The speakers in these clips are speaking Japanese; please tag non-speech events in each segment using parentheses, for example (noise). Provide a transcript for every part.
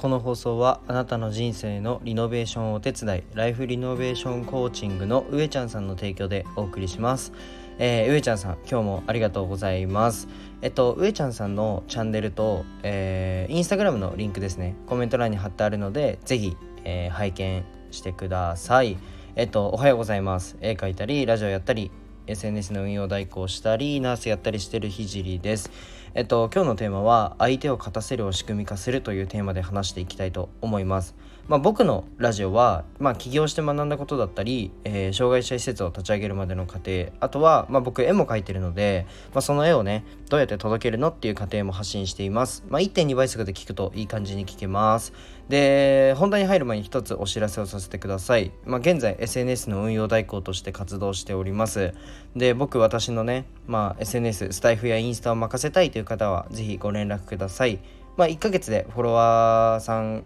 この放送はあなたの人生のリノベーションをお手伝いライフリノベーションコーチングの上ちゃんさんの提供でお送りします。えー、上ちゃんさん今日もありがとうございます。えっと上ちゃんさんのチャンネルと、えー、インスタグラムのリンクですね。コメント欄に貼ってあるのでぜひ、えー、拝見してください。えっとおはようございます。絵描いたりラジオやったり SNS の運用代行したりナースやったりしてるひじりです。えっと今日のテーマは相手を勝たせるを仕組み化するというテーマで話していきたいと思います。まあ、僕のラジオは、まあ、起業して学んだことだったり、えー、障害者施設を立ち上げるまでの過程あとは、まあ、僕絵も描いてるので、まあ、その絵をねどうやって届けるのっていう過程も発信しています、まあ、1.2倍速で聞くといい感じに聞けます。で本題に入る前に一つお知らせをさせてください、まあ、現在 SNS の運用代行として活動しております。で僕私のね、まあ、SNS スタイフやインスタを任せたいという方は是非ご連絡ください。まあ、1ヶ月でフォロワーさん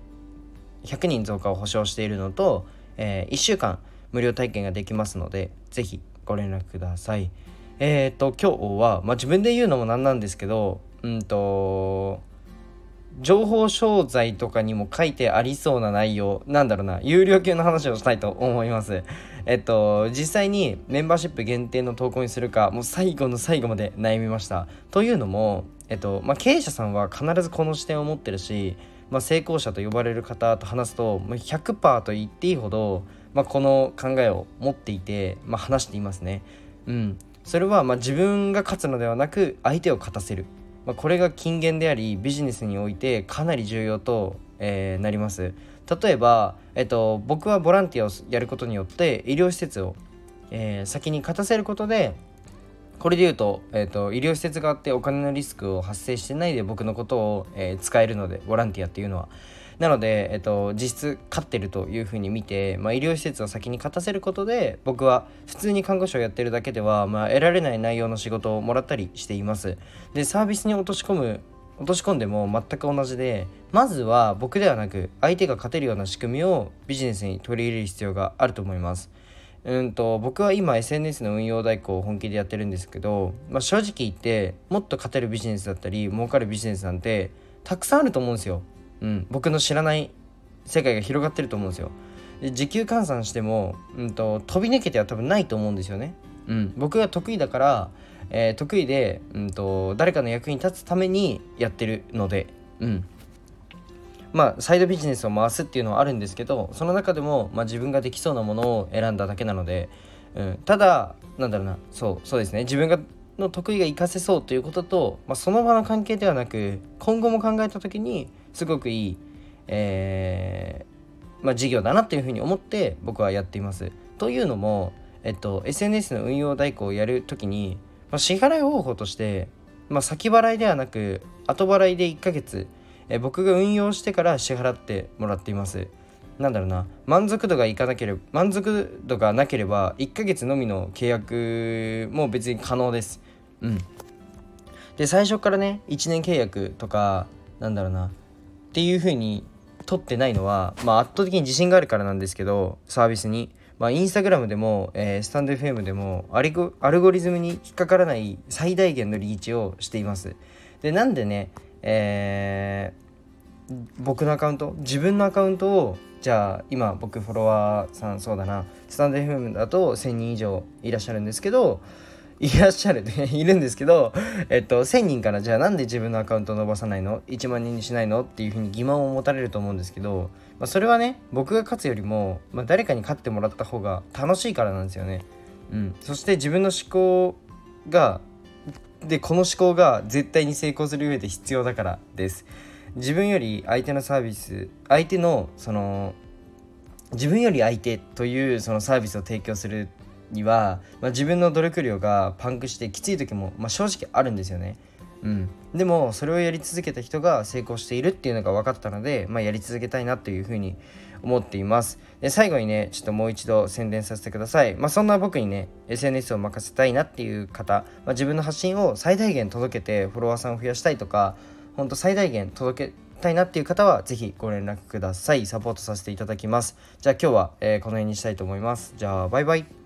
100人増加を保証しているのと、えー、1週間無料体験ができますので是非ご連絡ください。えっ、ー、と今日は、まあ、自分で言うのもなんなんですけどうんと情報商材とかにも書いてありそうな内容なんだろうな。有料級の話をしたいと思います。えっと実際にメンバーシップ限定の投稿にするかもう最後の最後まで悩みました。というのもえっとまあ経営者さんは必ずこの視点を持ってるしまあ、成功者と呼ばれる方と話すと100%と言っていいほど、まあ、この考えを持っていて、ま、話していますね。うん、それはま自分が勝つのではなく相手を勝たせる、まあ、これが金言でありビジネスにおいてかなり重要と、えー、なります。例えば、えっと、僕はボランティアをやることによって医療施設を、えー、先に勝たせることでこれで言うと,、えーと、医療施設があってお金のリスクを発生してないで僕のことを、えー、使えるのでボランティアっていうのは。なので、えっと、実質勝ってるというふうに見て、まあ、医療施設を先に勝たせることで僕は普通に看護師をやってるだけでは、まあ、得られない内容の仕事をもらったりしていますでサービスに落とし込む落とし込んでも全く同じでまずは僕ではなく相手が勝てるような仕組みをビジネスに取り入れる必要があると思いますうんと僕は今 SNS の運用代行を本気でやってるんですけど、まあ、正直言ってもっと勝てるビジネスだったり儲かるビジネスなんてたくさんあると思うんですよ。うん、僕の知らない世界が広がってると思うんですよ。で時給換算しても、うんと、飛び抜けては多分ないと思うんですよね。うん、僕が得意だから、えー、得意で、うんと誰かの役に立つためにやってるので、うん、まあサイドビジネスを回すっていうのはあるんですけどその中でも、まあ、自分ができそうなものを選んだだけなので、うん、ただなんだろうな。そうそうですね。自分がの得意が活かせそうということと、まあ、その場の関係ではなく今後も考えた時にすごくいい、えーまあ、事業だなっていうふうに思って僕はやっています。というのも、えっと、SNS の運用代行をやる時に、まあ、支払い方法として、まあ、先払いではなく後払いで1ヶ月え僕が運用してから支払ってもらっています。なんだろうな満足度がいかなければ満足度がなければ1ヶ月のみの契約も別に可能です。うん。で最初からね1年契約とかなんだろうなっていう風に取ってないのは、まあ、圧倒的に自信があるからなんですけどサービスにまあ、インスタグラムでも、えー、スタンド FM でもアルゴアルゴリズムに引っかからない最大限のリーチをしています。でなんでねえー、僕のアカウント自分のアカウントをじゃあ今僕フォロワーさんそうだなスタンド FM だと1000人以上いらっしゃるんですけどいらっしゃる (laughs) いるんですけど、えっと、1000人からじゃあなんで自分のアカウントを伸ばさないの ?1 万人にしないの？っていうふうに疑問を持たれると思うんですけど、まあ、それはね僕が勝つよりも、まあ、誰かに勝ってもらった方が楽しいからなんですよね。うん、そして自分の思考がでこの思考が絶対に成功する上で必要だからです自分より相手のサービス相手のその自分より相手というそのサービスを提供するには、まあ、自分の努力量がパンクしてきつい時も、まあ、正直あるんですよね。うん、でもそれをやり続けた人が成功しているっていうのが分かったので、まあ、やり続けたいなというふうに思っています。で最後にねちょっともう一度宣伝させてください。まあそんな僕にね SNS を任せたいなっていう方、まあ、自分の発信を最大限届けてフォロワーさんを増やしたいとかほんと最大限届けたいなっていう方は是非ご連絡ください。サポートさせていただきます。じゃあ今日は、えー、この辺にしたいと思います。じゃあバイバイ。